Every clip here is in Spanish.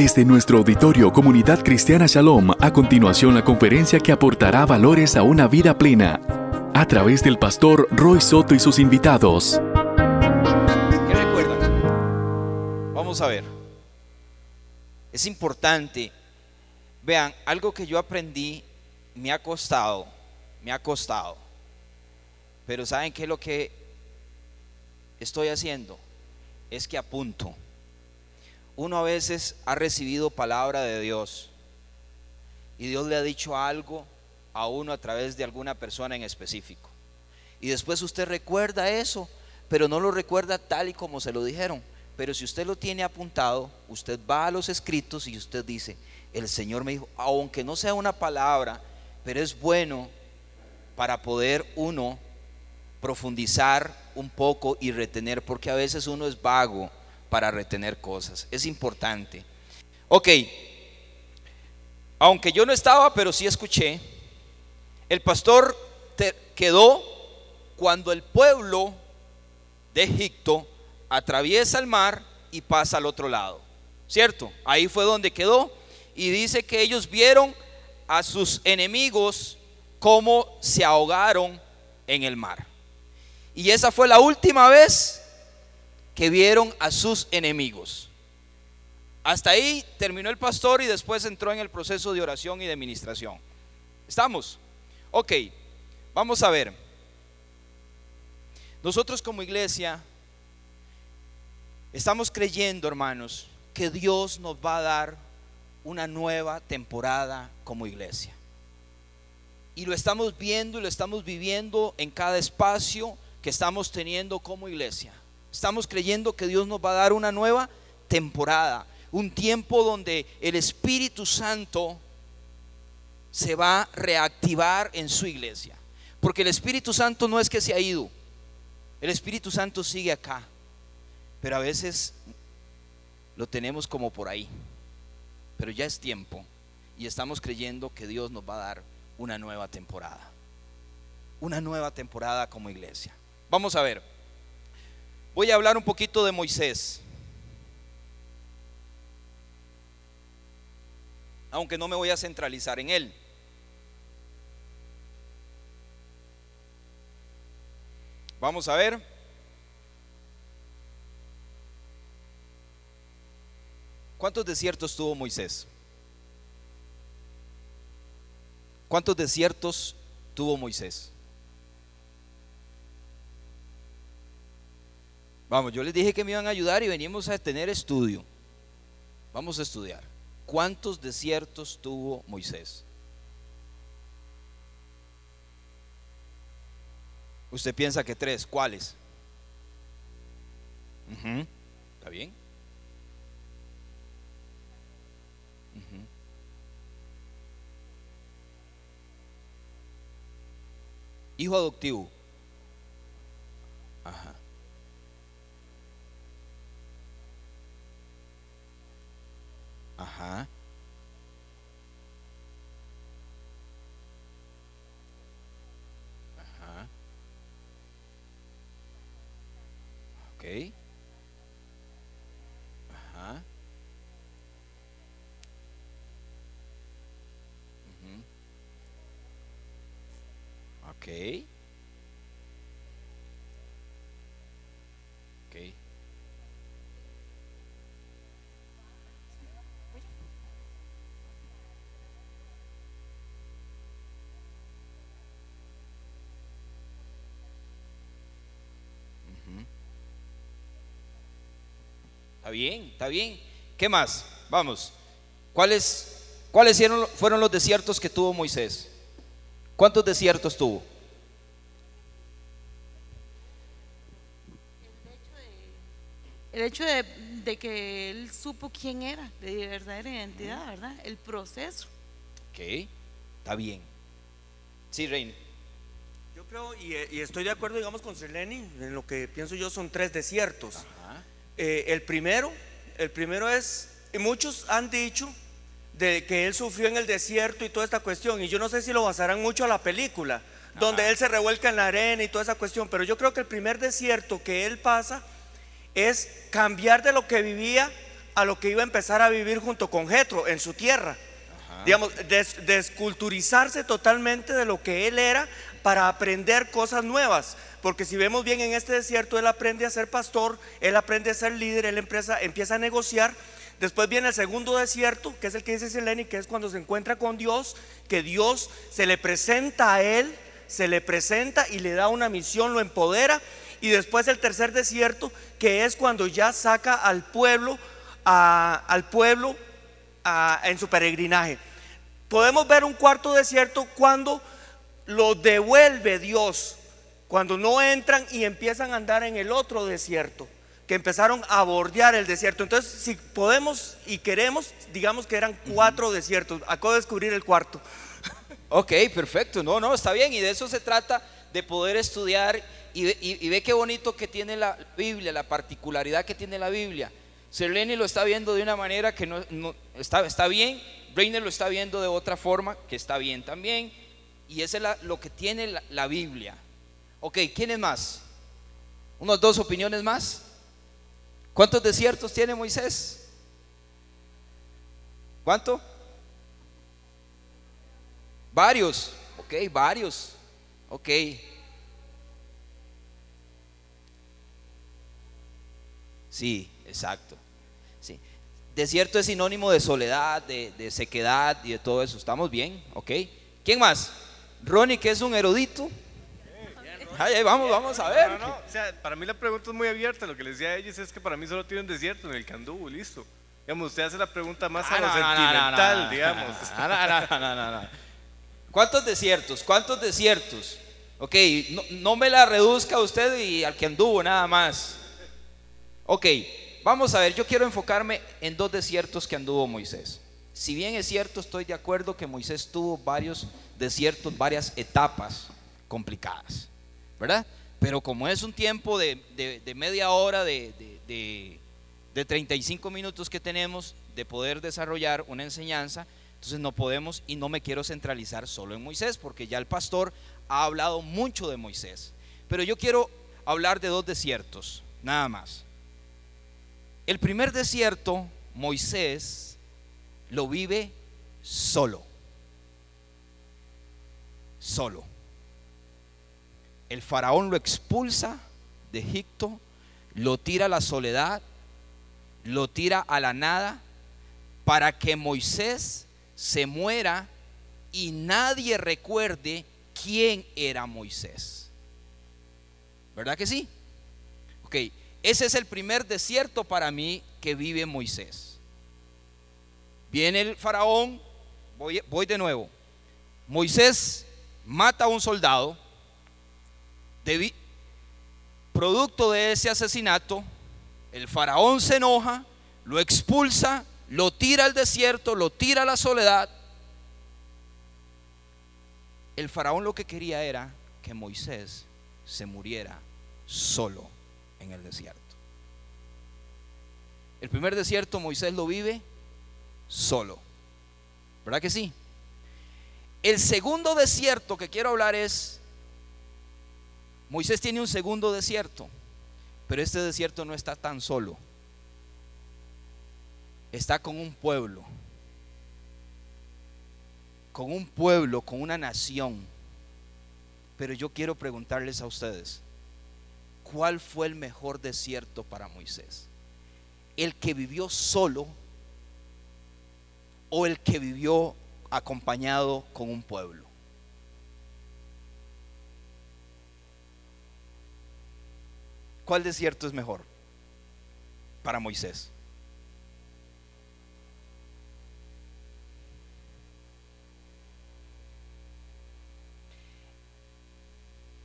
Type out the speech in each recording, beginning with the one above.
Desde nuestro auditorio Comunidad Cristiana Shalom, a continuación la conferencia que aportará valores a una vida plena, a través del pastor Roy Soto y sus invitados. ¿Qué recuerdan? Vamos a ver. Es importante. Vean, algo que yo aprendí me ha costado, me ha costado. Pero ¿saben qué es lo que estoy haciendo? Es que apunto uno a veces ha recibido palabra de Dios y Dios le ha dicho algo a uno a través de alguna persona en específico. Y después usted recuerda eso, pero no lo recuerda tal y como se lo dijeron. Pero si usted lo tiene apuntado, usted va a los escritos y usted dice, el Señor me dijo, aunque no sea una palabra, pero es bueno para poder uno profundizar un poco y retener, porque a veces uno es vago para retener cosas. Es importante. Ok, aunque yo no estaba, pero sí escuché, el pastor quedó cuando el pueblo de Egipto atraviesa el mar y pasa al otro lado. ¿Cierto? Ahí fue donde quedó y dice que ellos vieron a sus enemigos cómo se ahogaron en el mar. Y esa fue la última vez que vieron a sus enemigos. Hasta ahí terminó el pastor y después entró en el proceso de oración y de administración. ¿Estamos? Ok, vamos a ver. Nosotros como iglesia estamos creyendo, hermanos, que Dios nos va a dar una nueva temporada como iglesia. Y lo estamos viendo y lo estamos viviendo en cada espacio que estamos teniendo como iglesia. Estamos creyendo que Dios nos va a dar una nueva temporada, un tiempo donde el Espíritu Santo se va a reactivar en su iglesia. Porque el Espíritu Santo no es que se ha ido, el Espíritu Santo sigue acá, pero a veces lo tenemos como por ahí. Pero ya es tiempo y estamos creyendo que Dios nos va a dar una nueva temporada. Una nueva temporada como iglesia. Vamos a ver. Voy a hablar un poquito de Moisés. Aunque no me voy a centralizar en él. Vamos a ver. ¿Cuántos desiertos tuvo Moisés? ¿Cuántos desiertos tuvo Moisés? Vamos, yo les dije que me iban a ayudar y venimos a tener estudio. Vamos a estudiar. ¿Cuántos desiertos tuvo Moisés? Usted piensa que tres, ¿cuáles? ¿Está bien? Hijo adoptivo. Ajá. Ajá. Ajá. Ok. Ajá. Ok. Bien, está bien. ¿Qué más? Vamos. ¿Cuáles, cuáles fueron los desiertos que tuvo Moisés? ¿Cuántos desiertos tuvo? El hecho de, de, que él supo quién era, de verdadera identidad, ¿verdad? El proceso. Ok, está bien. Sí, Reina. Yo creo, y, y, estoy de acuerdo, digamos, con Seleni, en lo que pienso yo son tres desiertos. Eh, el primero, el primero es, y muchos han dicho de que él sufrió en el desierto y toda esta cuestión, y yo no sé si lo basarán mucho a la película, donde él se revuelca en la arena y toda esa cuestión, pero yo creo que el primer desierto que él pasa es cambiar de lo que vivía a lo que iba a empezar a vivir junto con Jetro en su tierra. Digamos, des- desculturizarse totalmente de lo que él era para aprender cosas nuevas. Porque si vemos bien en este desierto, él aprende a ser pastor, él aprende a ser líder, él empieza, empieza a negociar. Después viene el segundo desierto, que es el que dice Seleni, que es cuando se encuentra con Dios, que Dios se le presenta a él, se le presenta y le da una misión, lo empodera. Y después el tercer desierto, que es cuando ya saca al pueblo, a- al pueblo en su peregrinaje. Podemos ver un cuarto desierto cuando lo devuelve Dios, cuando no entran y empiezan a andar en el otro desierto, que empezaron a bordear el desierto. Entonces, si podemos y queremos, digamos que eran cuatro desiertos. Acabo de descubrir el cuarto. Ok, perfecto. No, no, está bien. Y de eso se trata, de poder estudiar. Y, ve- y- y ve qué bonito que tiene la Biblia, la particularidad que tiene la Biblia. Serleni lo está viendo de una manera que no, no- está, está bien. Reiner lo está viendo de otra forma, que está bien también. Y eso es lo que tiene la, Biblia. Ok, ¿quién es más? ¿Unas dos opiniones más? ¿Cuántos desiertos tiene Moisés? ¿Cuánto? Varios, ok, varios, ok. Sí, exacto. Sí. Desierto es sinónimo de soledad, de, de sequedad y de todo eso. ¿Estamos bien? ¿Ok? ¿Quién más? Ronnie, que es un erudito. Ay, ay, vamos, vamos a ver. No, no, o sea, para mí la pregunta es muy abierta. Lo que les decía a ellos es que para mí solo tiene un desierto en el que anduvo, listo. Digamos, usted hace la pregunta más Ah, a lo sentimental, digamos. ¿Cuántos desiertos? ¿Cuántos desiertos? Ok, no, no me la reduzca usted y al que anduvo nada más. Ok, vamos a ver, yo quiero enfocarme en dos desiertos que anduvo Moisés. Si bien es cierto, estoy de acuerdo que Moisés tuvo varios desiertos, varias etapas complicadas, ¿verdad? Pero como es un tiempo de, de- media hora, de- de- de 35 minutos que tenemos de poder desarrollar una enseñanza, entonces no podemos y no me quiero centralizar solo en Moisés, porque ya el pastor ha hablado mucho de Moisés. Pero yo quiero hablar de dos desiertos, nada más. El primer desierto, Moisés lo vive solo. Solo. El faraón lo expulsa de Egipto, lo tira a la soledad, lo tira a la nada, para que Moisés se muera y nadie recuerde quién era Moisés. ¿Verdad que sí? Ok, ese es el primer desierto para mí que vive Moisés. Viene el faraón, voy, de nuevo. Moisés mata a un soldado, producto de ese asesinato, el faraón se enoja, lo expulsa, lo tira al desierto, lo tira a la soledad. El faraón lo que quería era que Moisés se muriera solo en el desierto. El primer desierto Moisés lo vive solo. ¿Verdad que sí? El segundo desierto que quiero hablar es, Moisés tiene un segundo desierto, pero este desierto no está tan solo. Está con un pueblo, con un pueblo, con una nación. Pero yo quiero preguntarles a ustedes, ¿cuál fue el mejor desierto para Moisés? ¿El que vivió solo o el que vivió acompañado con un pueblo? ¿Cuál desierto es mejor para Moisés?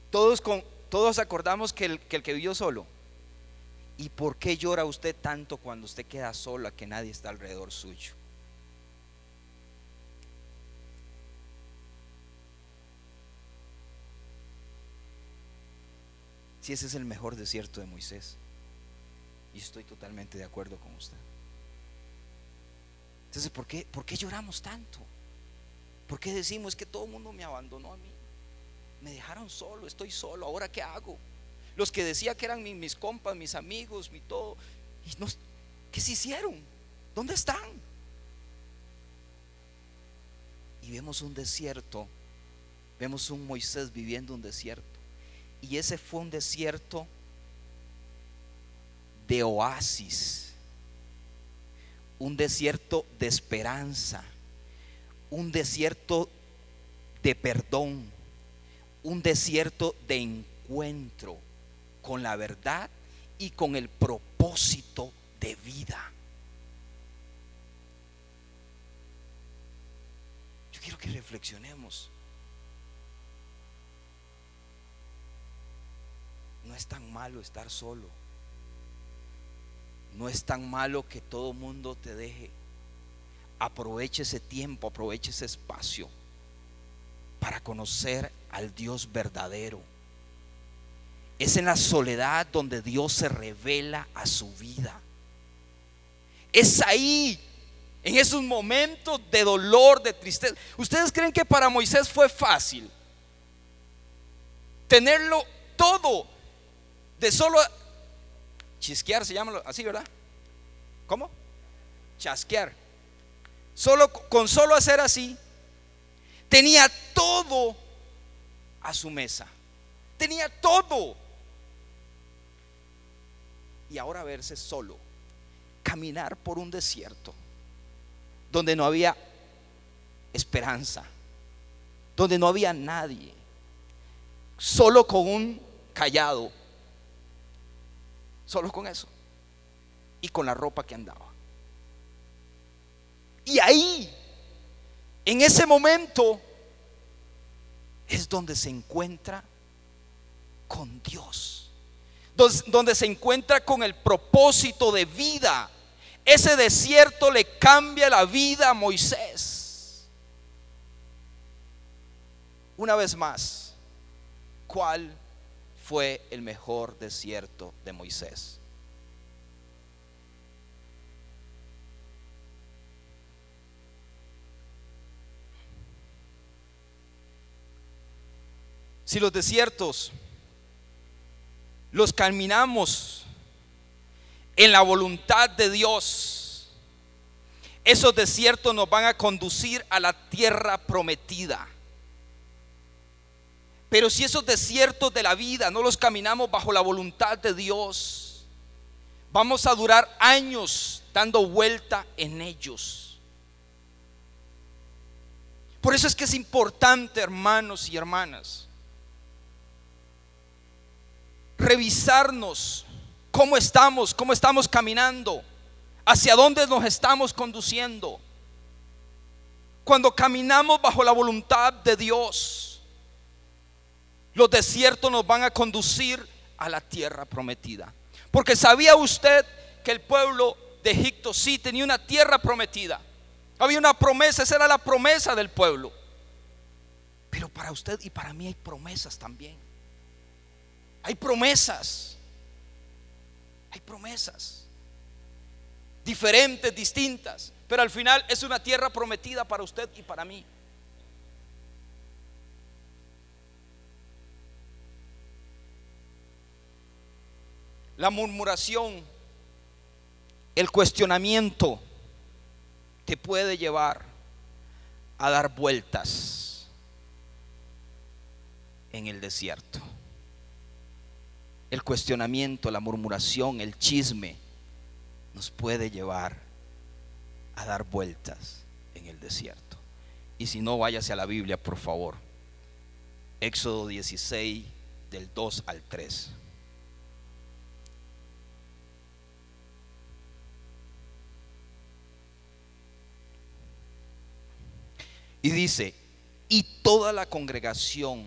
Todos, con, todos acordamos que el, que vivió solo. ¿Y por qué llora usted tanto cuando usted queda sola que nadie está alrededor suyo? Si ese es el mejor desierto de Moisés. Y estoy totalmente de acuerdo con usted. Entonces, ¿por qué, ¿por qué lloramos tanto? ¿Por qué decimos que todo el mundo me abandonó a mí? Me dejaron solo, estoy solo, ¿ahora qué hago? Los que decía que eran mi- mis compas, mis amigos, mi todo, ¿qué se hicieron? ¿Dónde están? Y vemos un desierto, vemos un Moisés viviendo un desierto. Y ese fue un desierto de oasis, un desierto de esperanza, un desierto de perdón, un desierto de encuentro con la verdad y con el propósito de vida. Yo quiero que reflexionemos. No es tan malo estar solo. No es tan malo que todo mundo te deje. Aproveche ese tiempo, aproveche ese espacio para conocer al Dios verdadero. Es en la soledad donde Dios se revela a su vida. Es ahí, en esos momentos de dolor, de tristeza. ¿Ustedes creen que para Moisés fue fácil tenerlo todo de solo chisquear, se llama así, ¿verdad? ¿Cómo? Chasquear. Solo con solo hacer así, tenía todo a su mesa. Tenía todo. Y ahora verse solo, caminar por un desierto donde no había esperanza, donde no había nadie, solo con un callado, solo con eso, y con la ropa que andaba. Y ahí, en ese momento, es donde se encuentra con Dios, donde se encuentra con el propósito de vida. Ese desierto le cambia la vida a Moisés. Una vez más, ¿cuál fue el mejor desierto de Moisés? Si los desiertos los caminamos en la voluntad de Dios, esos desiertos nos van a conducir a la tierra prometida. Pero si esos desiertos de la vida no los caminamos bajo la voluntad de Dios, vamos a durar años dando vuelta en ellos. Por eso es que es importante, hermanos y hermanas, revisarnos cómo estamos, cómo estamos caminando, hacia dónde nos estamos conduciendo. Cuando caminamos bajo la voluntad de Dios, los desiertos nos van a conducir a la tierra prometida. Porque sabía usted que el pueblo de Egipto sí tenía una tierra prometida. Había una promesa, esa era la promesa del pueblo. Pero para usted y para mí hay promesas también. Hay promesas. Hay promesas. Diferentes, distintas. Pero al final es una tierra prometida para usted y para mí. La murmuración, el cuestionamiento te puede llevar a dar vueltas en el desierto el cuestionamiento, la murmuración, el chisme, nos puede llevar a dar vueltas en el desierto. Y si no, váyase a la Biblia, por favor. Éxodo 16, del 2 al 3. Y dice, y toda la congregación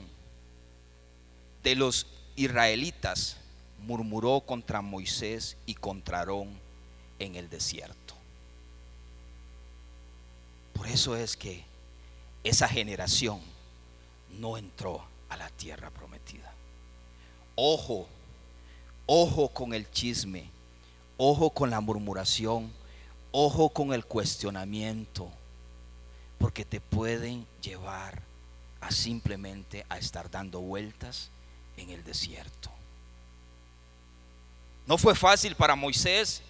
de los israelitas murmuró contra Moisés y contra Aarón en el desierto. Por eso es que esa generación no entró a la tierra prometida. Ojo, ojo con el chisme, ojo con la murmuración, ojo con el cuestionamiento, porque te pueden llevar a simplemente a estar dando vueltas en el desierto. No fue fácil para Moisés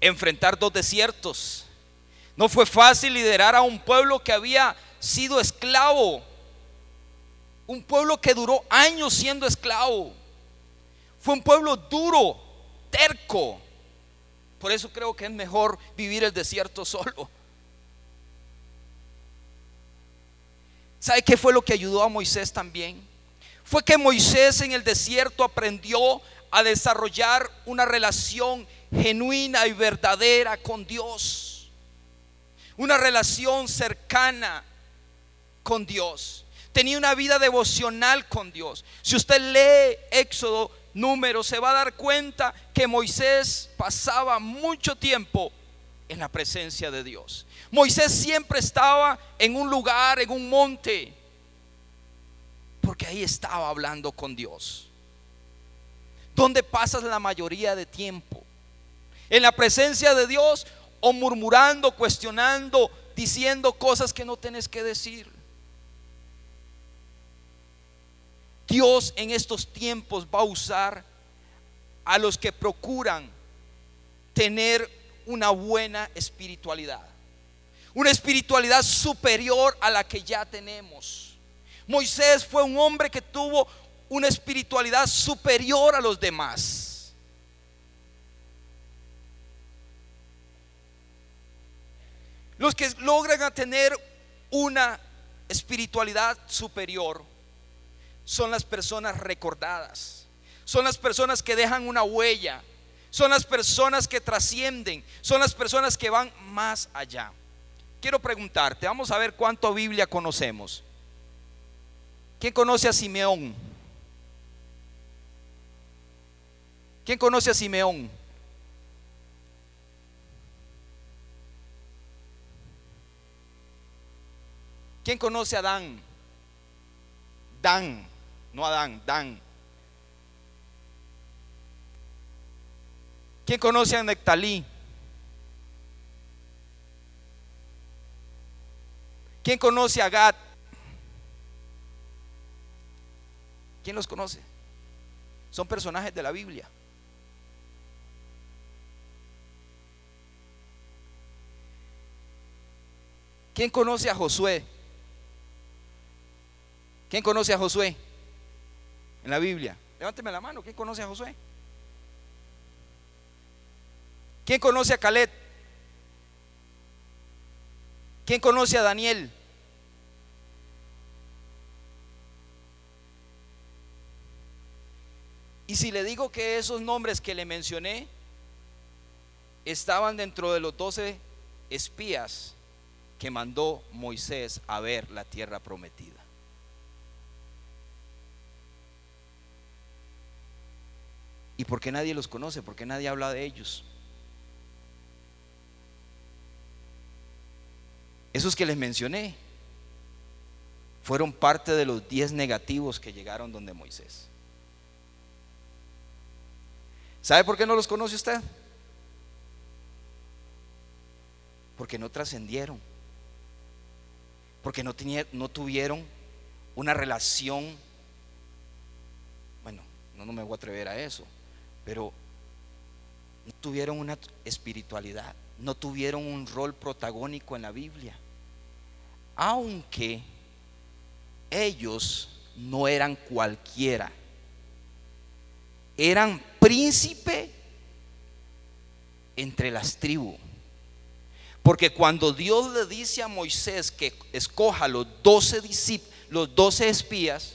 enfrentar dos desiertos. No fue fácil liderar a un pueblo que había sido esclavo. Un pueblo que duró años siendo esclavo. Fue un pueblo duro, terco. Por eso creo que es mejor vivir el desierto solo. ¿Sabe qué fue lo que ayudó a Moisés también? Fue que Moisés en el desierto aprendió a desarrollar una relación genuina y verdadera con Dios. Una relación cercana con Dios. Tenía una vida devocional con Dios. Si usted lee Éxodo número, se va a dar cuenta que Moisés pasaba mucho tiempo en la presencia de Dios. Moisés siempre estaba en un lugar, en un monte, porque ahí estaba hablando con Dios. ¿Dónde pasas la mayoría de tiempo? ¿En la presencia de Dios o murmurando, cuestionando, diciendo cosas que no tienes que decir? Dios en estos tiempos va a usar a los que procuran tener una buena espiritualidad. Una espiritualidad superior a la que ya tenemos. Moisés fue un hombre que tuvo una espiritualidad superior a los demás. Los que logran tener una espiritualidad superior son las personas recordadas, son las personas que dejan una huella, son las personas que trascienden, son las personas que van más allá. Quiero preguntarte, vamos a ver cuánto Biblia conocemos. ¿Quién conoce a Simeón? ¿Quién conoce a Simeón? ¿Quién conoce a Dan? Dan, no Adán, Dan. ¿Quién conoce a Nectalí? ¿Quién conoce a Gad? ¿Quién los conoce? Son personajes de la Biblia. ¿Quién conoce a Josué? ¿Quién conoce a Josué en la Biblia? Levánteme la mano. ¿Quién conoce a Josué? ¿Quién conoce a Caleb? ¿Quién conoce a Daniel? Y si le digo que esos nombres que le mencioné estaban dentro de los doce espías que mandó Moisés a ver la tierra prometida. ¿Y por qué nadie los conoce? ¿Por qué nadie habla de ellos? Esos que les mencioné fueron parte de los diez negativos que llegaron donde Moisés. ¿Sabe por qué no los conoce usted? Porque no trascendieron. Porque no, tuvieron una relación. Bueno, no, no me voy a atrever a eso. Pero no tuvieron una espiritualidad. No tuvieron un rol protagónico en la Biblia aunque ellos no eran cualquiera, eran príncipe entre las tribus. Porque cuando Dios le dice a Moisés que escoja los doce los doce espías,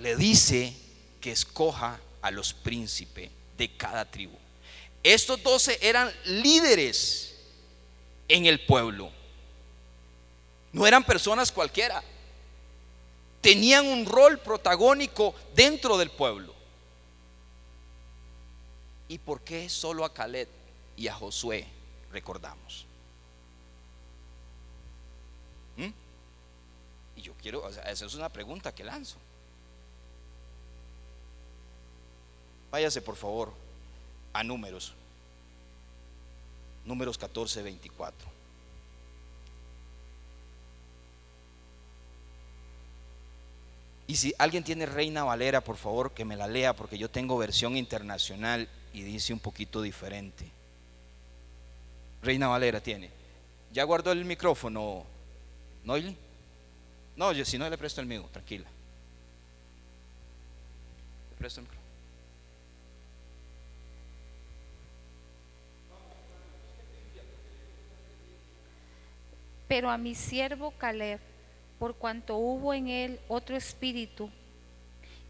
le dice que escoja a los príncipes de cada tribu. Estos doce eran líderes en el pueblo. No eran personas cualquiera. Tenían un rol protagónico dentro del pueblo. ¿Y por qué solo a Caleb y a Josué recordamos? ¿Mm? Y yo quiero, o sea, esa es una pregunta que lanzo. Váyase por favor a números números 14, 24. Y si alguien tiene Reina Valera, por favor que me la lea, porque yo tengo versión internacional y dice un poquito diferente. Reina Valera tiene. ¿Ya guardó el micrófono, Noily? No, yo si no le presto el mío, tranquila. Le presto el micrófono. Pero a mi siervo Caleb, por cuanto hubo en él otro espíritu,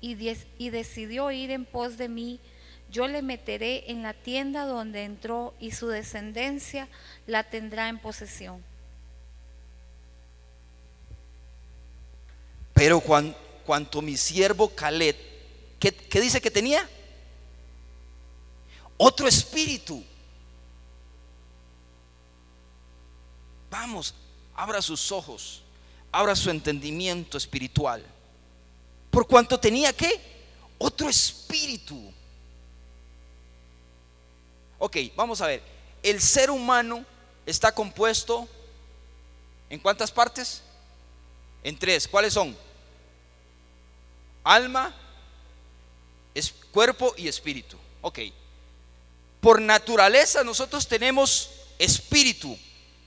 y, decidió ir en pos de mí, yo le meteré en la tienda donde entró y su descendencia la tendrá en posesión. Pero cuan- cuanto mi siervo Caleb, ¿qué, qué dice que tenía? Otro espíritu. Vamos, abra sus ojos, abra su entendimiento espiritual. Por cuanto tenía qué? Otro espíritu. Ok, vamos a ver. El ser humano está compuesto ¿en cuántas partes? En tres. ¿Cuáles son? Alma, es, cuerpo y espíritu. Ok. Por naturaleza nosotros tenemos espíritu,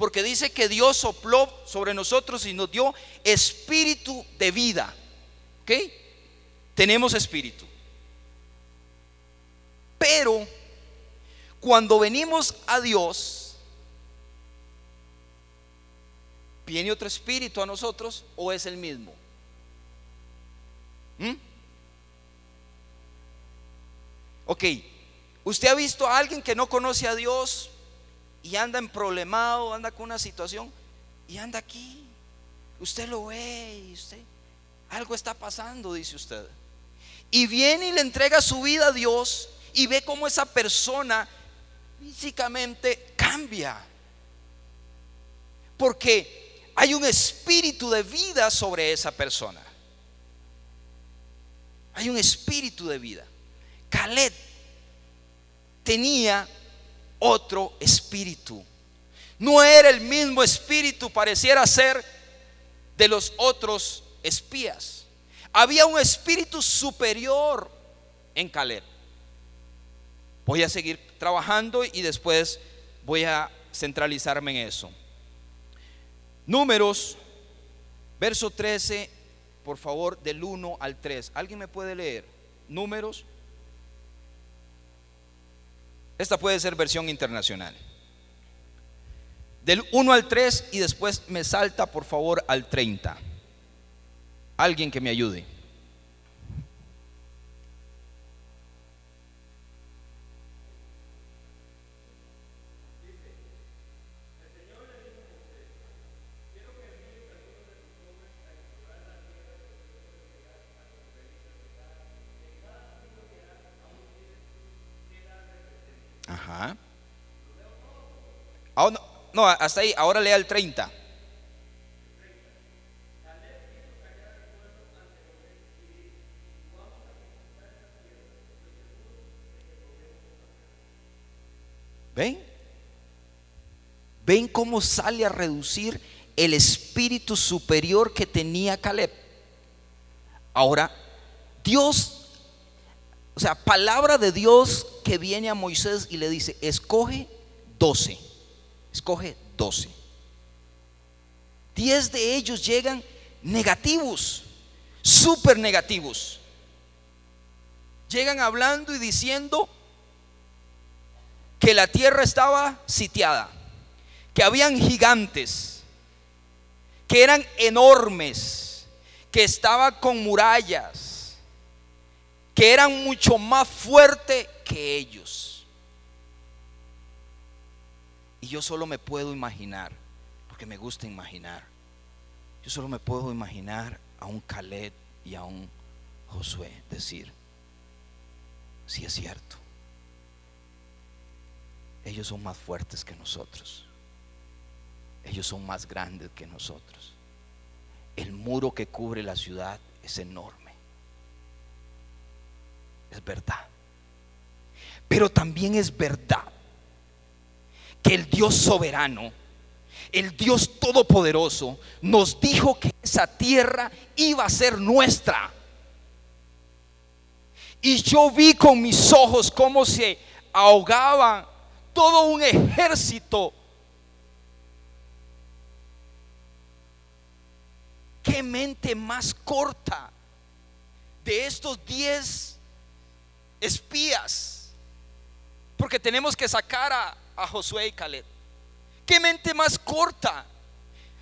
porque dice que Dios sopló sobre nosotros y nos dio espíritu de vida. ¿Ok? Tenemos espíritu. Pero cuando venimos a Dios, ¿viene otro espíritu a nosotros o es el mismo? ¿Mm? Ok, ¿usted ha visto a alguien que no conoce a Dios y anda en problemado, anda con una situación y anda aquí? Usted lo ve y usted, algo está pasando, dice usted. Y viene y le entrega su vida a Dios y ve cómo esa persona físicamente cambia. Porque hay un espíritu de vida sobre esa persona. Hay un espíritu de vida. Caleb tenía otro espíritu. No era el mismo espíritu, pareciera ser de los otros espías. Había un espíritu superior en Caleb. Voy a seguir trabajando y después voy a centralizarme en eso. Números, verso 13, por favor, del 1 al 3. ¿Alguien me puede leer? Números. Esta puede ser versión internacional. Del 1 al 3 y después me salta, por favor, al 30. Alguien que me ayude. Ahora, no, hasta ahí, ahora lea el 30. ¿Ven? ¿Ven cómo sale a reducir el espíritu superior que tenía Caleb? Ahora, Dios, o sea, palabra de Dios que viene a Moisés y le dice, escoge 12, escoge 12. Diez de ellos llegan negativos, súper negativos. Llegan hablando y diciendo que la tierra estaba sitiada, que habían gigantes, que eran enormes, que estaba con murallas, que eran mucho más fuertes que ellos. Y yo solo me puedo imaginar, porque me gusta imaginar, yo solo me puedo imaginar a un Caleb y a un Josué decir, si es cierto, ellos son más fuertes que nosotros, ellos son más grandes que nosotros, el muro que cubre la ciudad es enorme, es verdad, pero también es verdad que el Dios soberano, el Dios todopoderoso, nos dijo que esa tierra iba a ser nuestra. Y yo vi con mis ojos cómo se ahogaban todo un ejército. ¿Qué mente más corta de estos diez espías? Porque tenemos que sacar a, a Josué y Caleb. ¿Qué mente más corta?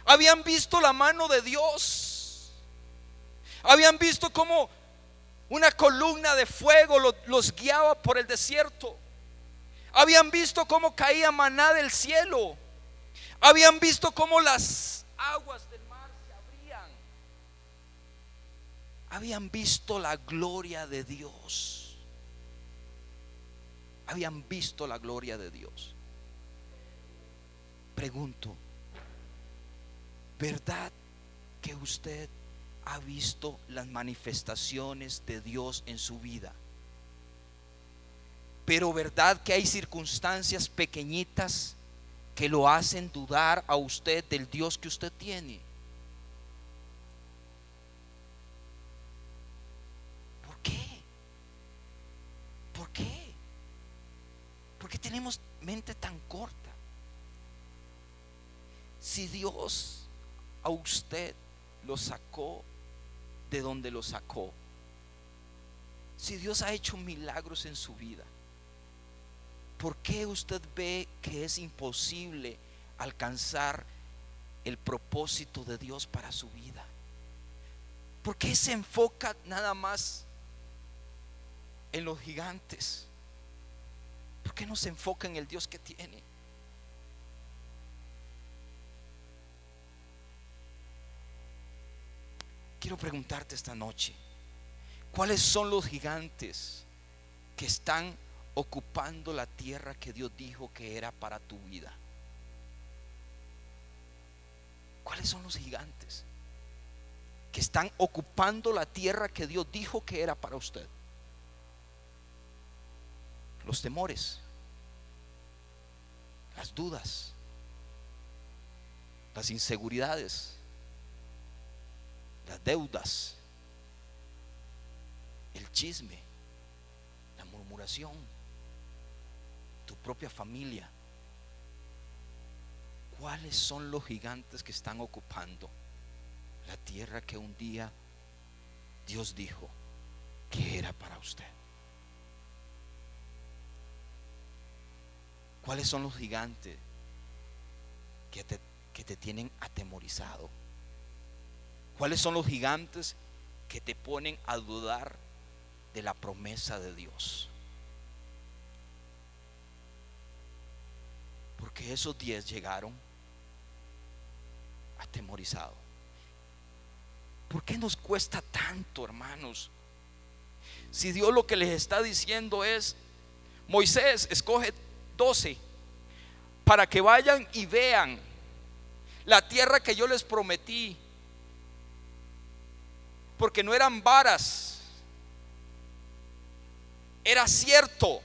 Habían visto la mano de Dios. Habían visto cómo una columna de fuego los, los guiaba por el desierto. Habían visto cómo caía maná del cielo. Habían visto cómo las aguas del mar se abrían. Habían visto la gloria de Dios. Habían visto la gloria de Dios. Pregunto, ¿verdad que usted ha visto las manifestaciones de Dios en su vida? Pero ¿verdad que hay circunstancias pequeñitas que lo hacen dudar a usted del Dios que usted tiene? ¿Por qué? ¿Por qué? ¿Por qué tenemos mente tan corta? Si Dios a usted lo sacó de donde lo sacó, si Dios ha hecho milagros en su vida, ¿por qué usted ve que es imposible alcanzar el propósito de Dios para su vida? ¿Por qué se enfoca nada más en los gigantes? ¿Por qué no se enfoca en el Dios que tiene? Quiero preguntarte esta noche, ¿cuáles son los gigantes que están ocupando la tierra que Dios dijo que era para tu vida? ¿Cuáles son los gigantes que están ocupando la tierra que Dios dijo que era para usted? Los temores, las dudas, las inseguridades, las deudas, el chisme, la murmuración, tu propia familia. ¿Cuáles son los gigantes que están ocupando la tierra que un día Dios dijo que era para usted? ¿Cuáles son los gigantes que te, que te tienen atemorizado? ¿Cuáles son los gigantes que te ponen a dudar de la promesa de Dios? Porque esos diez llegaron atemorizados. ¿Por qué nos cuesta tanto, hermanos? Si Dios lo que les está diciendo es, Moisés, escoge doce para que vayan y vean la tierra que yo les prometí porque no eran varas. Era cierto,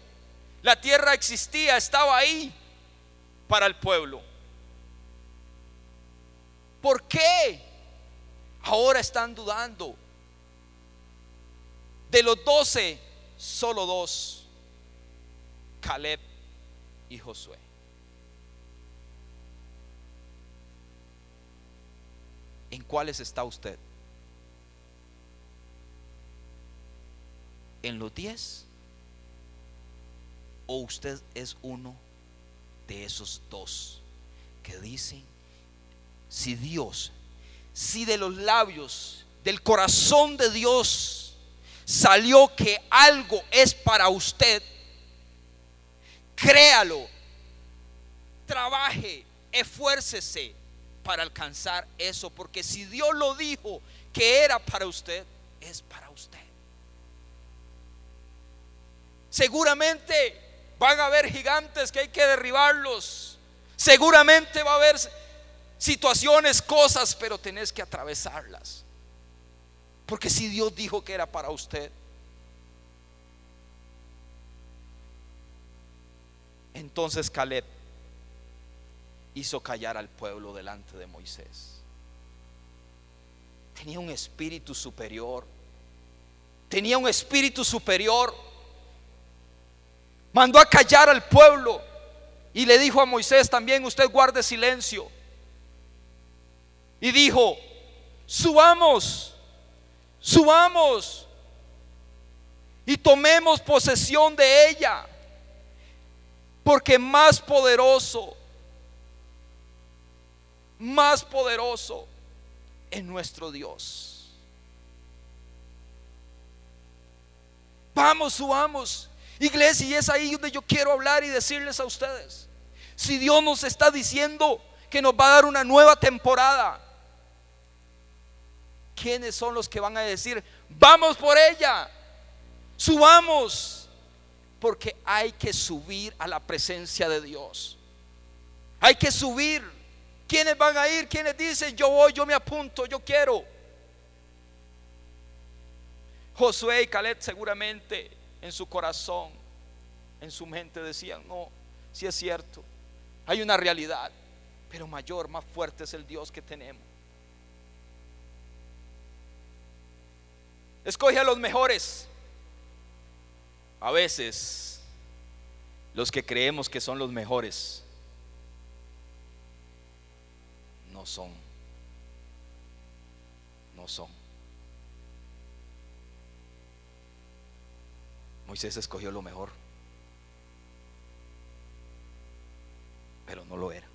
la tierra existía, estaba ahí para el pueblo. ¿Por qué ahora están dudando? De los doce, solo dos, Caleb y Josué. ¿En cuáles está usted? En los diez? ¿O usted es uno de esos dos que dicen, si Dios, si de los labios, del corazón de Dios salió que algo es para usted, créalo, trabaje, esfuércese para alcanzar eso, porque si Dios lo dijo que era para usted, es para usted. Seguramente van a haber gigantes que hay que derribarlos. Seguramente va a haber situaciones, cosas, pero tenés que atravesarlas. Porque si Dios dijo que era para usted, entonces Caleb hizo callar al pueblo delante de Moisés. Tenía un espíritu superior. Tenía un espíritu superior Mandó a callar al pueblo y le dijo a Moisés también, usted guarde silencio. Y dijo, subamos, subamos y tomemos posesión de ella, porque más poderoso, más poderoso es nuestro Dios. Vamos, subamos. Iglesia, y es ahí donde yo quiero hablar y decirles a ustedes, si Dios nos está diciendo que nos va a dar una nueva temporada, ¿quiénes son los que van a decir, vamos por ella? Subamos, porque hay que subir a la presencia de Dios. Hay que subir. ¿Quiénes van a ir? ¿Quiénes dicen, yo voy, yo me apunto, yo quiero? Josué y Caleb seguramente en su corazón, en su mente decían, no, si es cierto, hay una realidad, pero mayor, más fuerte es el Dios que tenemos. Escoge a los mejores. A veces los que creemos que son los mejores no son. No son. Moisés escogió lo mejor, pero no lo era.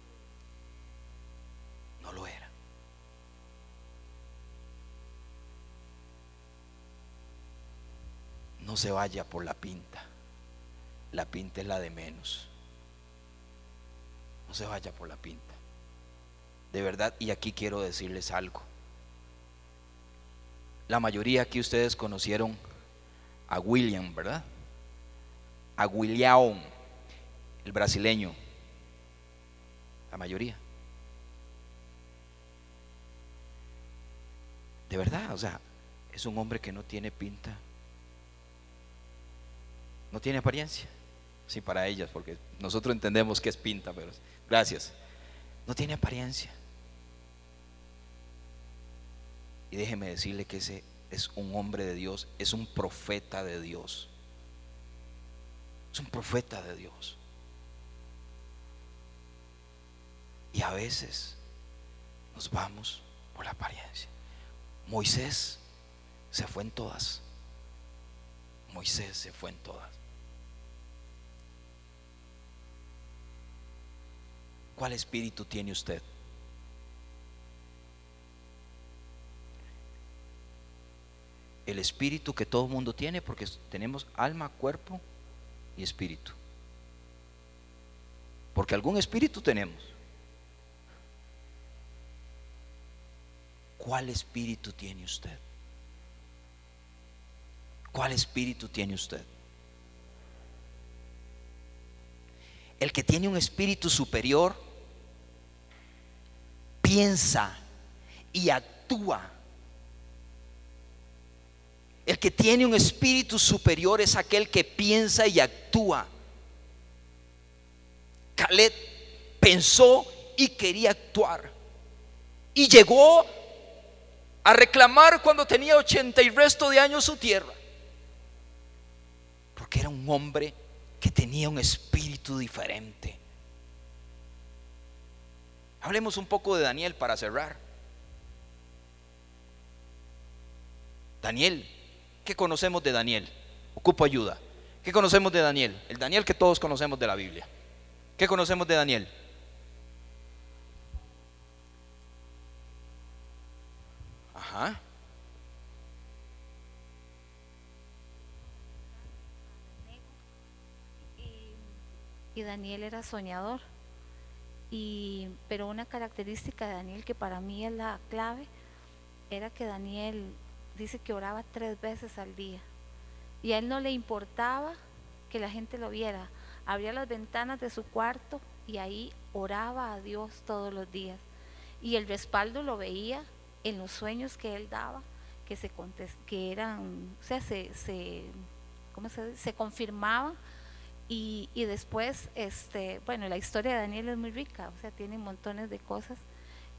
No lo era. No se vaya por la pinta. La pinta es la de menos. No se vaya por la pinta. De verdad, y aquí quiero decirles algo. La mayoría aquí ustedes conocieron a William, ¿verdad? A William, el brasileño. La mayoría. De verdad, o sea, es un hombre que no tiene pinta. No tiene apariencia. Sí, para ellas, porque nosotros entendemos que es pinta, pero gracias. No tiene apariencia. Y déjeme decirle que ese es un hombre de Dios, es un profeta de Dios. Es un profeta de Dios. Y a veces nos vamos por la apariencia. Moisés se fue en todas. Moisés se fue en todas. ¿Cuál espíritu tiene usted? El espíritu que todo mundo tiene, porque tenemos alma, cuerpo y espíritu. Porque algún espíritu tenemos. ¿Cuál espíritu tiene usted? ¿Cuál espíritu tiene usted? El que tiene un espíritu superior piensa y actúa el que tiene un espíritu superior es aquel que piensa y actúa. Caleb pensó y quería actuar. Y llegó a reclamar cuando tenía 80 y resto de años su tierra. Porque era un hombre que tenía un espíritu diferente. Hablemos un poco de Daniel para cerrar. Daniel ¿Qué conocemos de Daniel? Ocupo ayuda. ¿Qué conocemos de Daniel? El Daniel que todos conocemos de la Biblia. ¿Qué conocemos de Daniel? Ajá. Y Daniel era soñador. Y, pero una característica de Daniel que para mí es la clave era que Daniel dice que oraba tres veces al día. Y a él no le importaba que la gente lo viera. Abría las ventanas de su cuarto y ahí oraba a Dios todos los días. Y el respaldo lo veía en los sueños que él daba, que se que eran, o sea, se, se, ¿cómo se, se confirmaban. Y, y, después, este, bueno, la historia de Daniel es muy rica, o sea, tiene montones de cosas.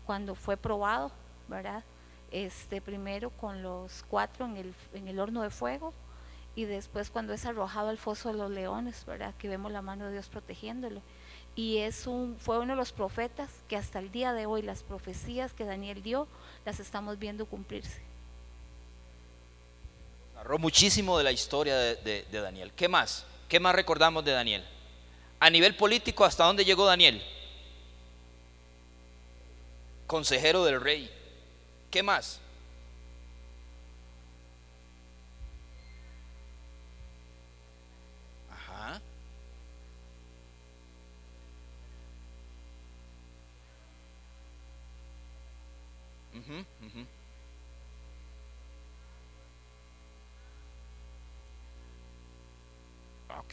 Cuando fue probado, ¿verdad? Este, primero con los cuatro en el, en el horno de fuego y después cuando es arrojado al foso de los leones, ¿verdad? Que vemos la mano de Dios protegiéndolo. Y es un, fue uno de los profetas que hasta el día de hoy las profecías que Daniel dio las estamos viendo cumplirse. Narró muchísimo de la historia de, Daniel. ¿Qué más? ¿Qué más recordamos de Daniel? A nivel político, ¿hasta dónde llegó Daniel? Consejero del rey. ¿Qué más? Ajá. Ujú, ujú. Ok,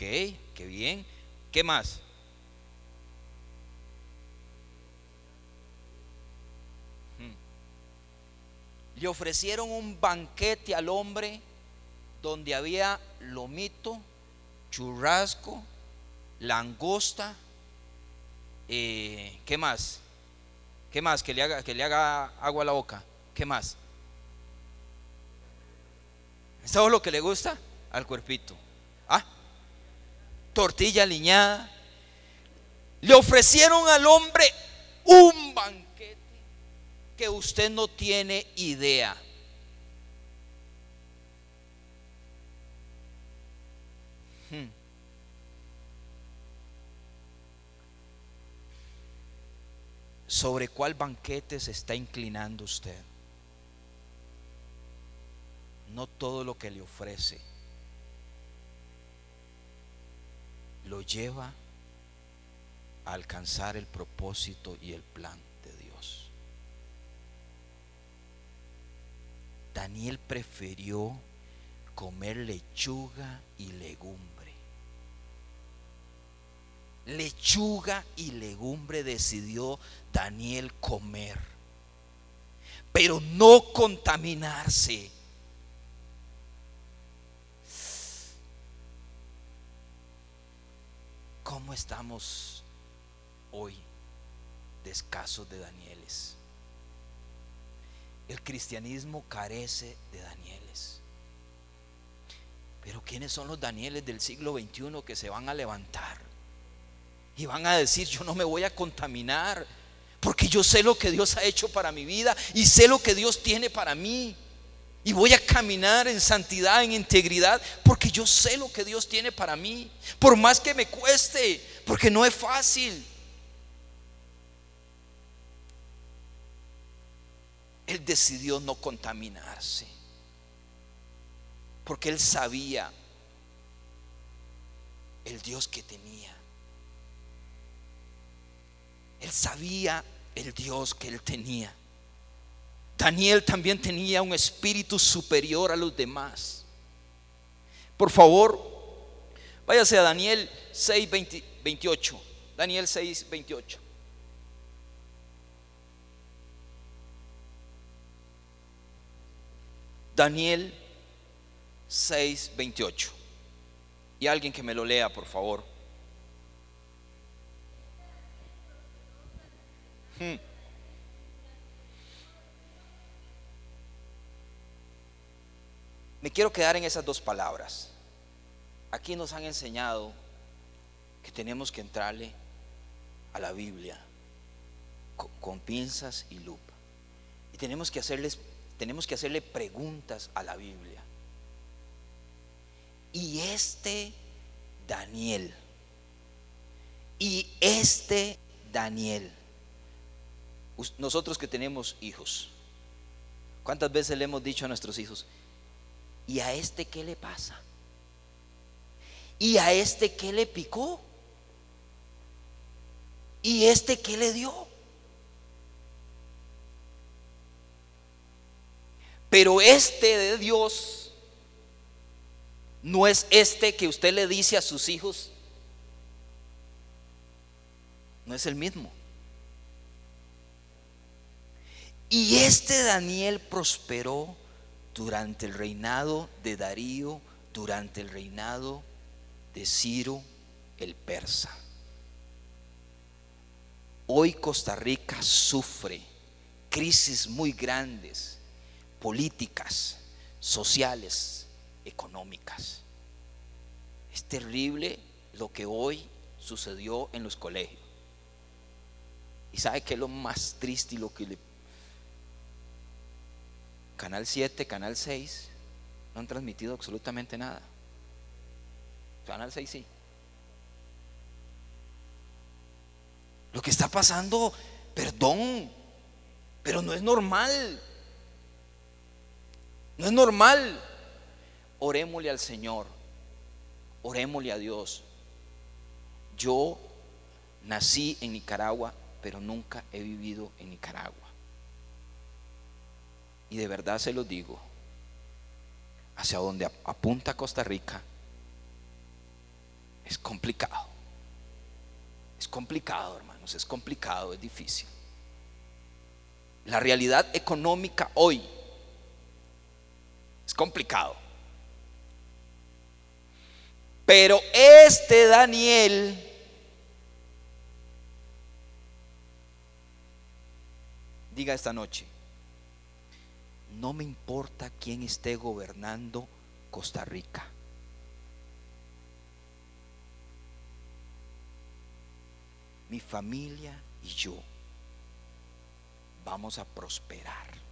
qué bien. ¿Qué más? Hmm. Le ofrecieron un banquete al hombre donde había lomito, churrasco, langosta, eh, ¿qué más? ¿Qué más? Que le haga, que le haga agua a la boca. ¿Qué más? ¿Es todo lo que le gusta al cuerpito? ¿Ah? Tortilla liñada. Le ofrecieron al hombre un banquete que usted no tiene idea. Hmm. ¿Sobre cuál banquete se está inclinando usted? No todo lo que le ofrece lo lleva a alcanzar el propósito y el plan Daniel prefirió comer lechuga y legumbre. Lechuga y legumbre decidió Daniel comer, pero no contaminarse. ¿Cómo estamos hoy de escasos de Danieles? El cristianismo carece de Danieles. Pero ¿quiénes son los Danieles del siglo XXI que se van a levantar? Y van a decir, yo no me voy a contaminar, porque yo sé lo que Dios ha hecho para mi vida y sé lo que Dios tiene para mí. Y voy a caminar en santidad, en integridad, porque yo sé lo que Dios tiene para mí. Por más que me cueste, porque no es fácil. Él decidió no contaminarse, porque él sabía el Dios que tenía. Él sabía el Dios que él tenía. Daniel también tenía un espíritu superior a los demás. Por favor, váyase a Daniel 6, 20 28. Daniel 6, 28. Daniel 6, 28. Y alguien que me lo lea, por favor. Hmm. Me quiero quedar en esas dos palabras. Aquí nos han enseñado que tenemos que entrarle a la Biblia con, con pinzas y lupa. Y tenemos que hacerles tenemos que hacerle preguntas a la Biblia. Y este Daniel y este Daniel nosotros que tenemos hijos, ¿cuántas veces le hemos dicho a nuestros hijos, ¿y a este qué le pasa? ¿Y a este qué le picó? ¿Y este qué le dio? Pero este de Dios no es este que usted le dice a sus hijos, no es el mismo. Y este Daniel prosperó durante el reinado de Darío, durante el reinado de Ciro el persa. Hoy Costa Rica sufre crisis muy grandes, políticas, sociales, económicas. Es terrible lo que hoy sucedió en los colegios. ¿Y sabe qué es lo más triste y lo que le... Canal 7, Canal 6 no han transmitido absolutamente nada. Canal 6 sí. Lo que está pasando, perdón, pero no es normal. No es normal. Orémosle al Señor. Orémosle a Dios. Yo nací en Nicaragua, pero nunca he vivido en Nicaragua. Y de verdad se lo digo, hacia donde apunta Costa Rica, es complicado. Es complicado, hermanos, es complicado, es difícil. La realidad económica hoy es complicado. Pero este Daniel diga esta noche, no me importa quién esté gobernando Costa Rica. Mi familia y yo vamos a prosperar.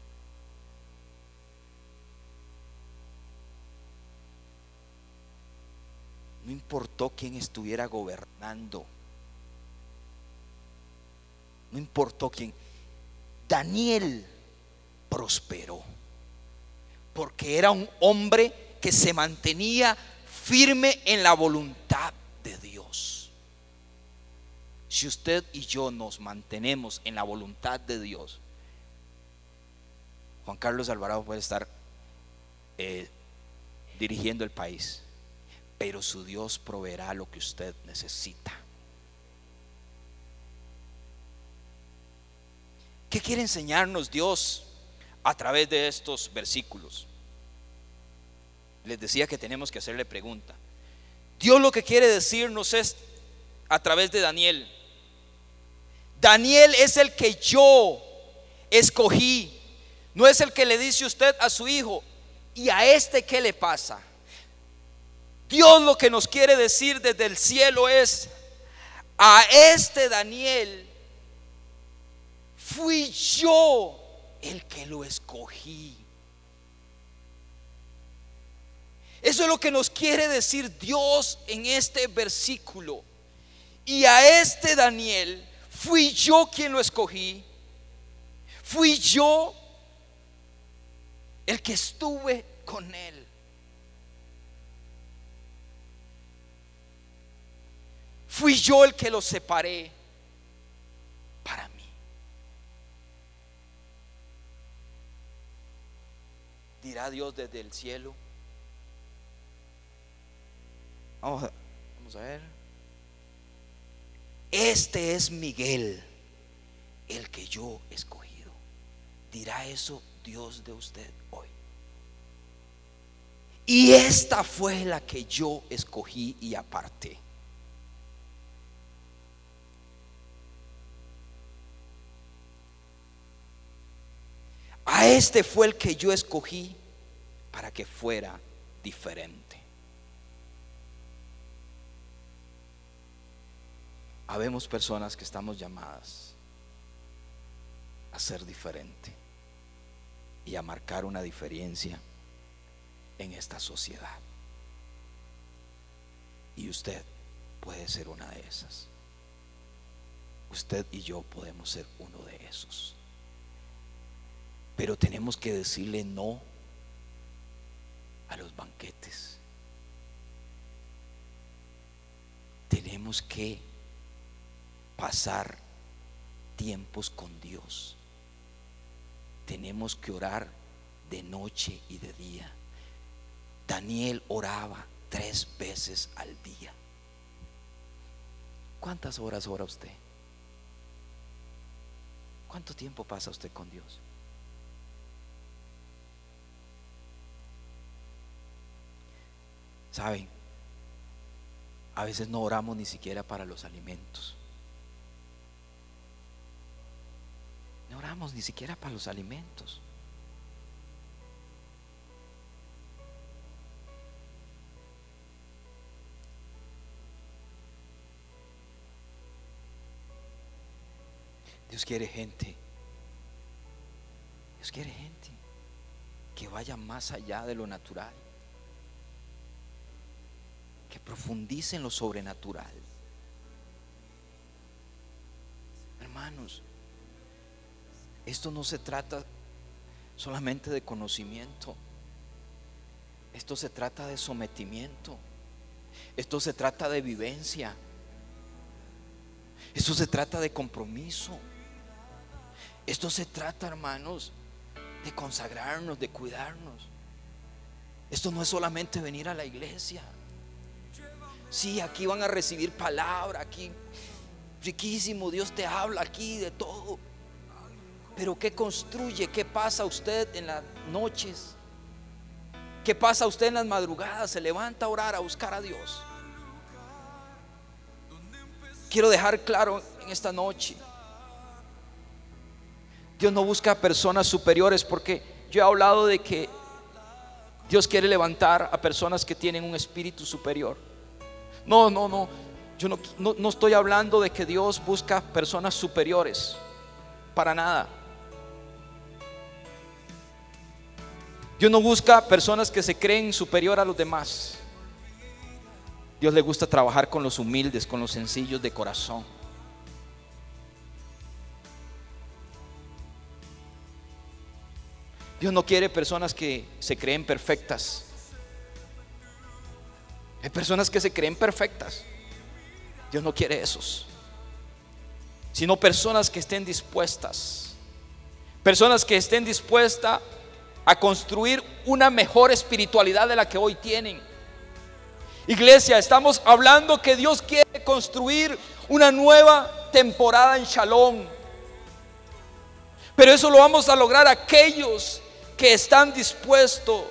No importó quién estuviera gobernando. No importó quién. Daniel prosperó. Porque era un hombre que se mantenía firme en la voluntad de Dios. Si usted y yo nos mantenemos en la voluntad de Dios, Juan Carlos Alvarado puede estar eh, dirigiendo el país, pero su Dios proveerá lo que usted necesita. ¿Qué quiere enseñarnos Dios a través de estos versículos? Les decía que tenemos que hacerle pregunta. Dios lo que quiere decirnos es a través de Daniel. Daniel es el que yo escogí. No es el que le dice usted a su hijo, ¿y a este qué le pasa? Dios lo que nos quiere decir desde el cielo es, a este Daniel fui yo el que lo escogí. Eso es lo que nos quiere decir Dios en este versículo. Y a este Daniel fui yo quien lo escogí. Fui yo el que estuve con él. Fui yo el que lo separé para mí. Dirá Dios desde el cielo. Vamos a, vamos a ver. Este es Miguel, el que yo he escogido. Dirá eso Dios de usted hoy. Y esta fue la que yo escogí y aparté. Este fue el que yo escogí para que fuera diferente. Habemos personas que estamos llamadas a ser diferente y a marcar una diferencia en esta sociedad. Y usted puede ser una de esas. Usted y yo podemos ser uno de esos. Pero tenemos que decirle no a los banquetes. Tenemos que pasar tiempos con Dios. Tenemos que orar de noche y de día. Daniel oraba tres veces al día. ¿Cuántas horas ora usted? ¿Cuánto tiempo pasa usted con Dios? Saben, a veces no oramos ni siquiera para los alimentos. No oramos ni siquiera para los alimentos. Dios quiere gente. Dios quiere gente que vaya más allá de lo natural. Que profundice en lo sobrenatural. Hermanos, esto no se trata solamente de conocimiento. Esto se trata de sometimiento. Esto se trata de vivencia. Esto se trata de compromiso. Esto se trata, hermanos, de consagrarnos, de cuidarnos. Esto no es solamente venir a la iglesia. Sí, aquí van a recibir palabra, aquí riquísimo, Dios te habla aquí de todo. Pero ¿qué construye? ¿Qué pasa usted en las noches? ¿Qué pasa usted en las madrugadas? Se levanta a orar, a buscar a Dios. Quiero dejar claro en esta noche. Dios no busca personas superiores porque yo he hablado de que Dios quiere levantar a personas que tienen un espíritu superior. No, no, no. Yo no, no, no estoy hablando de que Dios busca personas superiores. Para nada. Dios no busca personas que se creen superior a los demás. Dios le gusta trabajar con los humildes, con los sencillos de corazón. Dios no quiere personas que se creen perfectas. Hay personas que se creen perfectas. Dios no quiere esos. Sino personas que estén dispuestas. Personas que estén dispuestas a construir una mejor espiritualidad de la que hoy tienen. Iglesia, estamos hablando que Dios quiere construir una nueva temporada en Shalom. Pero eso lo vamos a lograr aquellos que están dispuestos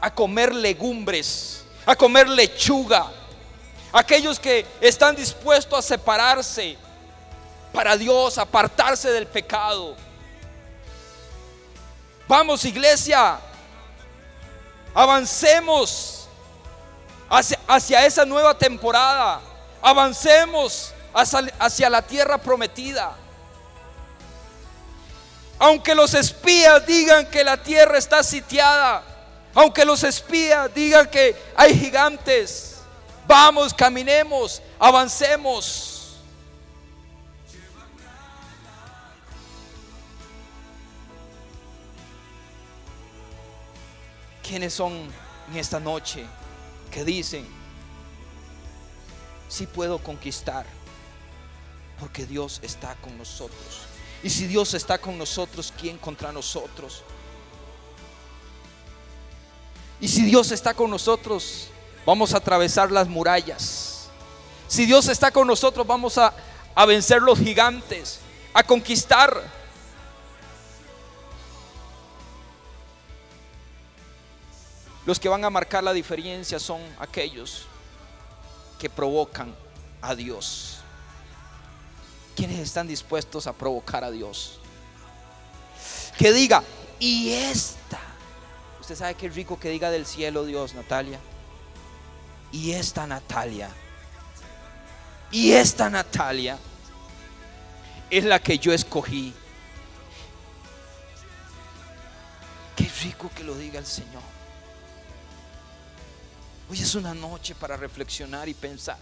a comer legumbres, a comer lechuga, aquellos que están dispuestos a separarse para Dios, apartarse del pecado. Vamos iglesia, avancemos hacia, esa nueva temporada, avancemos hacia, hacia la tierra prometida. Aunque los espías digan que la tierra está sitiada, aunque los espías digan que hay gigantes, vamos, caminemos, avancemos. ¿Quiénes son en esta noche que dicen, si puedo conquistar? Porque Dios está con nosotros. Y si Dios está con nosotros, ¿quién contra nosotros? Y si Dios está con nosotros, vamos a atravesar las murallas. Si Dios está con nosotros, vamos a, a vencer los gigantes, a conquistar. Los que van a marcar la diferencia son aquellos que provocan a Dios. ¿Quiénes están dispuestos a provocar a Dios? Que diga, y esta. Usted sabe qué rico que diga del cielo Dios, Natalia. Y esta Natalia. Y esta Natalia es la que yo escogí. Qué rico que lo diga el Señor. Hoy es una noche para reflexionar y pensar.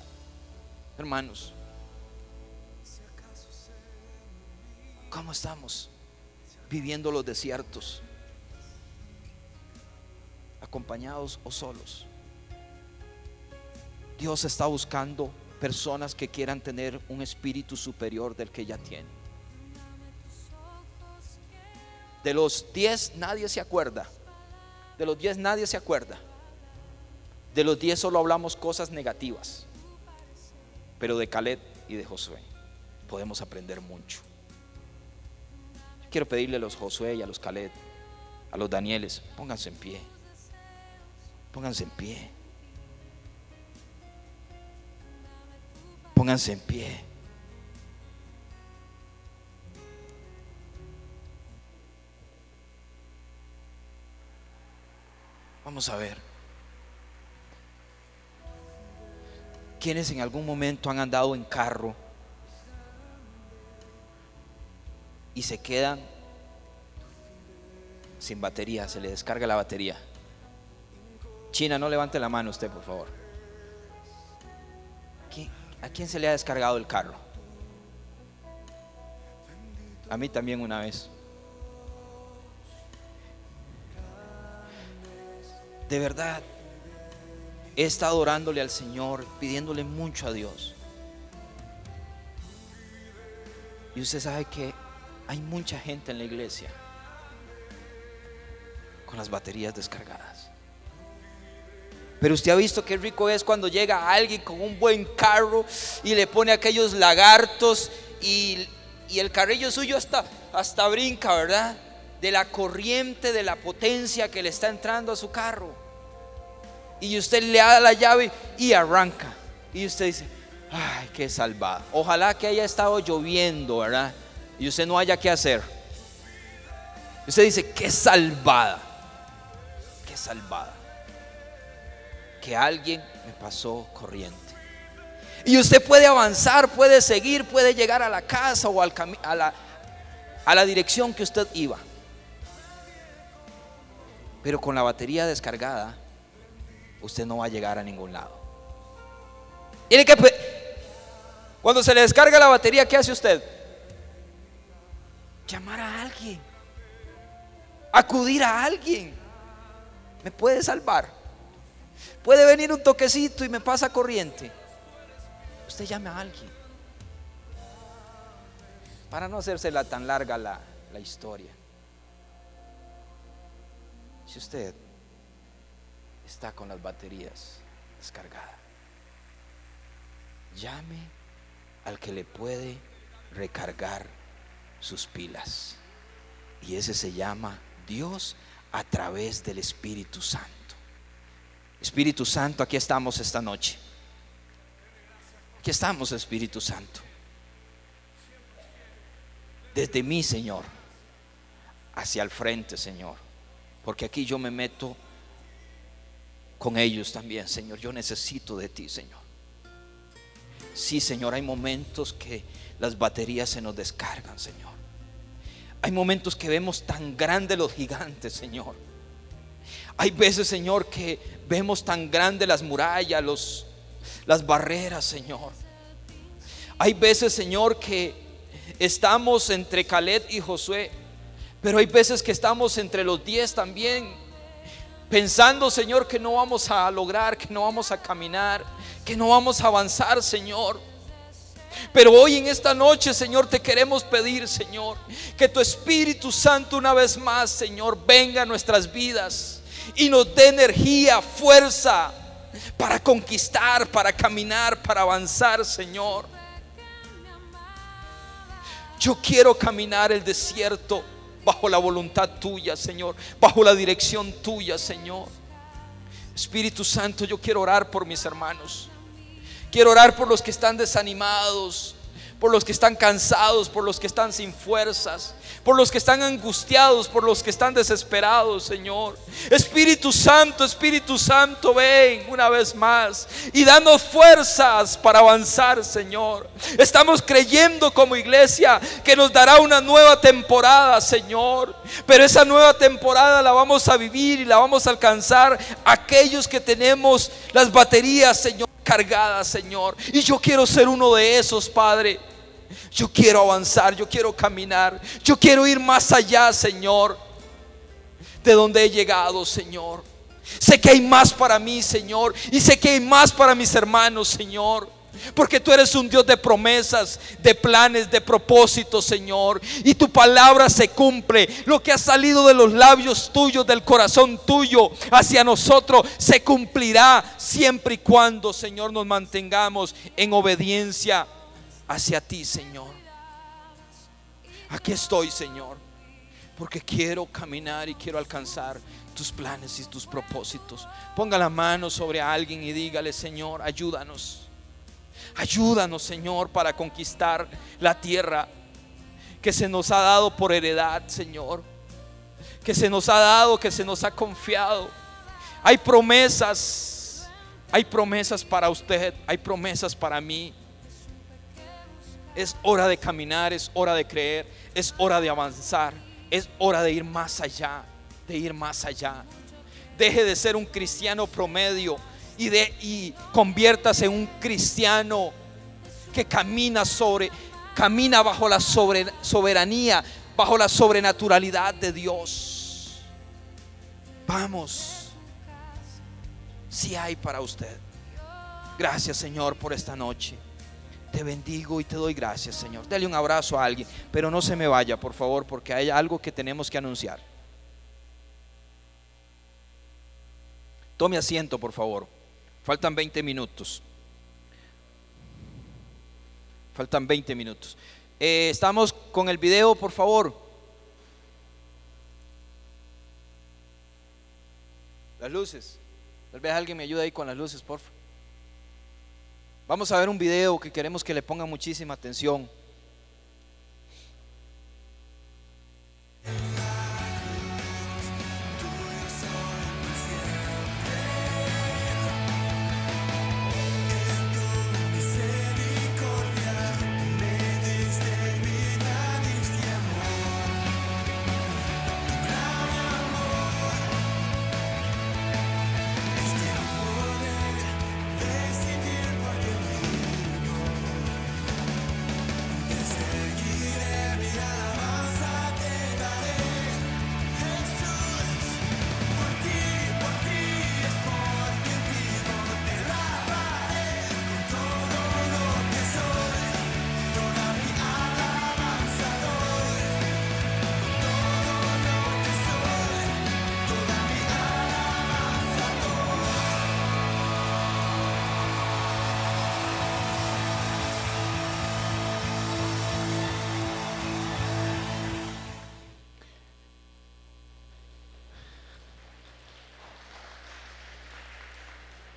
Hermanos, ¿cómo estamos viviendo los desiertos? ¿Acompañados o solos? Dios está buscando personas que quieran tener un espíritu superior del que ya tiene. De los diez nadie se acuerda. De los diez nadie se acuerda. De los diez solo hablamos cosas negativas. Pero de Caleb y de Josué podemos aprender mucho. Quiero pedirle a los Josué y a los Caleb, a los Danieles, pónganse en pie. Pónganse en pie. Pónganse en pie. Vamos a ver. ¿Quiénes en algún momento han andado en carro? y se quedan sin batería, se le descarga la batería. China, no levante la mano usted, por favor. ¿Qui- ¿A quién se le ha descargado el carro? A mí también una vez. De verdad, he estado orándole al Señor, pidiéndole mucho a Dios. Y usted sabe que hay mucha gente en la iglesia con las baterías descargadas. Pero usted ha visto qué rico es cuando llega alguien con un buen carro y le pone aquellos lagartos y, y el carrillo suyo hasta, hasta brinca, ¿verdad? De la corriente, de la potencia que le está entrando a su carro. Y usted le da la llave y arranca. Y usted dice, ay, qué salvada. Ojalá que haya estado lloviendo, ¿verdad? Y usted no haya qué hacer. Usted dice, qué salvada. Qué salvada. Que alguien me pasó corriente. Y usted puede avanzar, puede seguir, puede llegar a la casa o al a, la, a la dirección que usted iba. Pero con la batería descargada, usted no va a llegar a ningún lado. Tiene que cuando se le descarga la batería, ¿qué hace usted? Llamar a alguien. Acudir a alguien. ¿Me puede salvar? Puede venir un toquecito y me pasa corriente. Usted llame a alguien. Para no hacérsela tan larga la, la historia. Si usted está con las baterías descargadas, llame al que le puede recargar sus pilas. Y ese se llama Dios a través del Espíritu Santo. Espíritu Santo, aquí estamos esta noche. Aquí estamos, Espíritu Santo. Desde mí, Señor, hacia el frente, Señor. Porque aquí yo me meto con ellos también, Señor. Yo necesito de ti, Señor. Sí, Señor, hay momentos que las baterías se nos descargan, Señor. Hay momentos que vemos tan grandes los gigantes, Señor. Hay veces, Señor, que vemos tan grandes las murallas, los, las barreras, Señor. Hay veces, Señor, que estamos entre Caleb y Josué, pero hay veces que estamos entre los diez también, pensando, Señor, que no vamos a lograr, que no vamos a caminar, que no vamos a avanzar, Señor. Pero hoy en esta noche, Señor, te queremos pedir, Señor, que tu Espíritu Santo una vez más, Señor, venga a nuestras vidas y nos dé energía, fuerza para conquistar, para caminar, para avanzar, Señor. Yo quiero caminar el desierto bajo la voluntad tuya, Señor, bajo la dirección tuya, Señor. Espíritu Santo, yo quiero orar por mis hermanos. Quiero orar por los que están desanimados, por los que están cansados, por los que están sin fuerzas, por los que están angustiados, por los que están desesperados, Señor. Espíritu Santo, Espíritu Santo, ven una vez más y danos fuerzas para avanzar, Señor. Estamos creyendo como iglesia que nos dará una nueva temporada, Señor. Pero esa nueva temporada la vamos a vivir y la vamos a alcanzar aquellos que tenemos las baterías, Señor, cargadas, Señor. Y yo quiero ser uno de esos, Padre. Yo quiero avanzar, yo quiero caminar, yo quiero ir más allá, Señor, de donde he llegado, Señor. Sé que hay más para mí, Señor, y sé que hay más para mis hermanos, Señor. Porque tú eres un Dios de promesas, de planes, de propósitos, Señor. Y tu palabra se cumple. Lo que ha salido de los labios tuyos, del corazón tuyo hacia nosotros, se cumplirá siempre y cuando, Señor, nos mantengamos en obediencia hacia ti, Señor. Aquí estoy, Señor, porque quiero caminar y quiero alcanzar tus planes y tus propósitos. Ponga la mano sobre alguien y dígale, Señor, ayúdanos. Ayúdanos, Señor, para conquistar la tierra que se nos ha dado por heredad, Señor. Que se nos ha dado, que se nos ha confiado. Hay promesas, hay promesas para usted, hay promesas para mí. Es hora de caminar, es hora de creer, es hora de avanzar, es hora de ir más allá, de ir más allá. Deje de ser un cristiano promedio y, de, y conviértase en un cristiano que camina sobre, camina bajo la soberanía, bajo la sobrenaturalidad de Dios. Vamos, si hay para usted. Gracias Señor por esta noche. Te bendigo y te doy gracias Señor. Dale un abrazo a alguien, pero no se me vaya por favor porque hay algo que tenemos que anunciar. Tome asiento por favor. Faltan 20 minutos. Faltan 20 minutos. Eh, estamos con el video, por favor. Las luces. Tal vez alguien me ayude ahí con las luces, por favor. Vamos a ver un video que queremos que le ponga muchísima atención.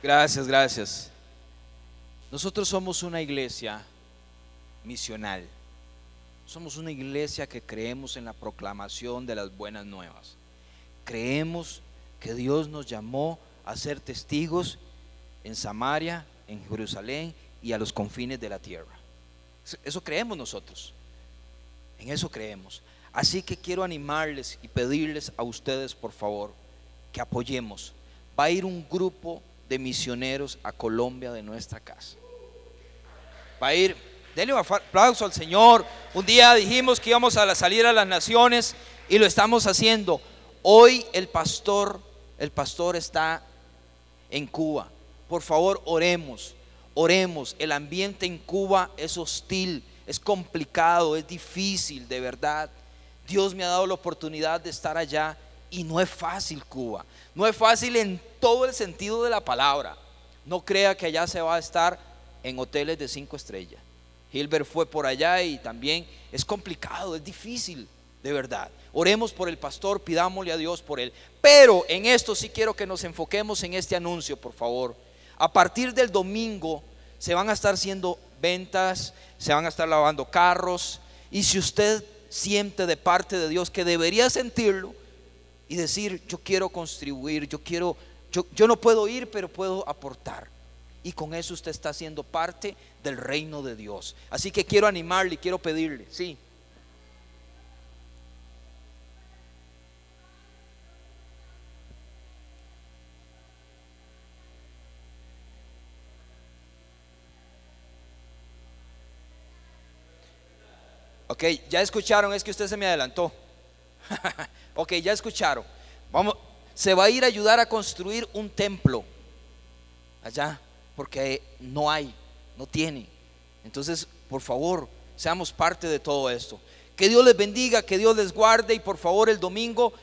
Gracias, gracias. Nosotros somos una iglesia misional. Somos una iglesia que creemos en la proclamación de las buenas nuevas. Creemos que Dios nos llamó a ser testigos en Samaria, en Jerusalén y a los confines de la tierra. Eso creemos nosotros. En eso creemos. Así que quiero animarles y pedirles a ustedes, por favor, que apoyemos. Va a ir un grupo de misioneros a Colombia de nuestra casa. Va a ir, denle un aplauso al Señor. Un día dijimos que íbamos a salir a las naciones y lo estamos haciendo. Hoy el pastor, el pastor está en Cuba. Por favor, oremos, oremos. El ambiente en Cuba es hostil, es complicado, es difícil, de verdad. Dios me ha dado la oportunidad de estar allá y no es fácil Cuba. No es fácil en todo el sentido de la palabra. No crea que allá se va a estar en hoteles de cinco estrellas. Hilbert fue por allá y también es complicado, es difícil, de verdad. Oremos por el pastor, pidámosle a Dios por él. Pero en esto sí quiero que nos enfoquemos en este anuncio, por favor. A partir del domingo se van a estar haciendo ventas, se van a estar lavando carros. Y si usted siente de parte de Dios que debería sentirlo, y decir, yo quiero contribuir, yo quiero, yo, yo no puedo ir, pero puedo aportar. Y con eso usted está siendo parte del reino de Dios. Así que quiero animarle y quiero pedirle, sí. Ok, ya escucharon, es que usted se me adelantó. Ok, ya escucharon. Vamos, se va a ir a ayudar a construir un templo allá, porque no hay, no tiene. Entonces, por favor, seamos parte de todo esto. Que Dios les bendiga, que Dios les guarde y por favor el domingo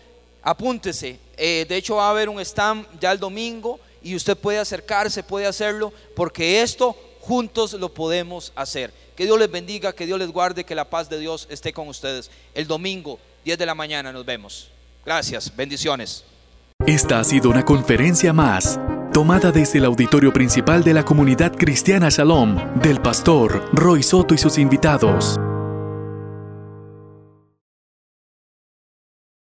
apúntese. Eh, de hecho va a haber un stand ya el domingo y usted puede acercarse, puede hacerlo, porque esto juntos lo podemos hacer. Que Dios les bendiga, que Dios les guarde, que la paz de Dios esté con ustedes. El domingo 10 de la mañana nos vemos. Gracias, bendiciones. Esta ha sido una conferencia más, tomada desde el auditorio principal de la comunidad cristiana Shalom, del pastor Roy Soto y sus invitados.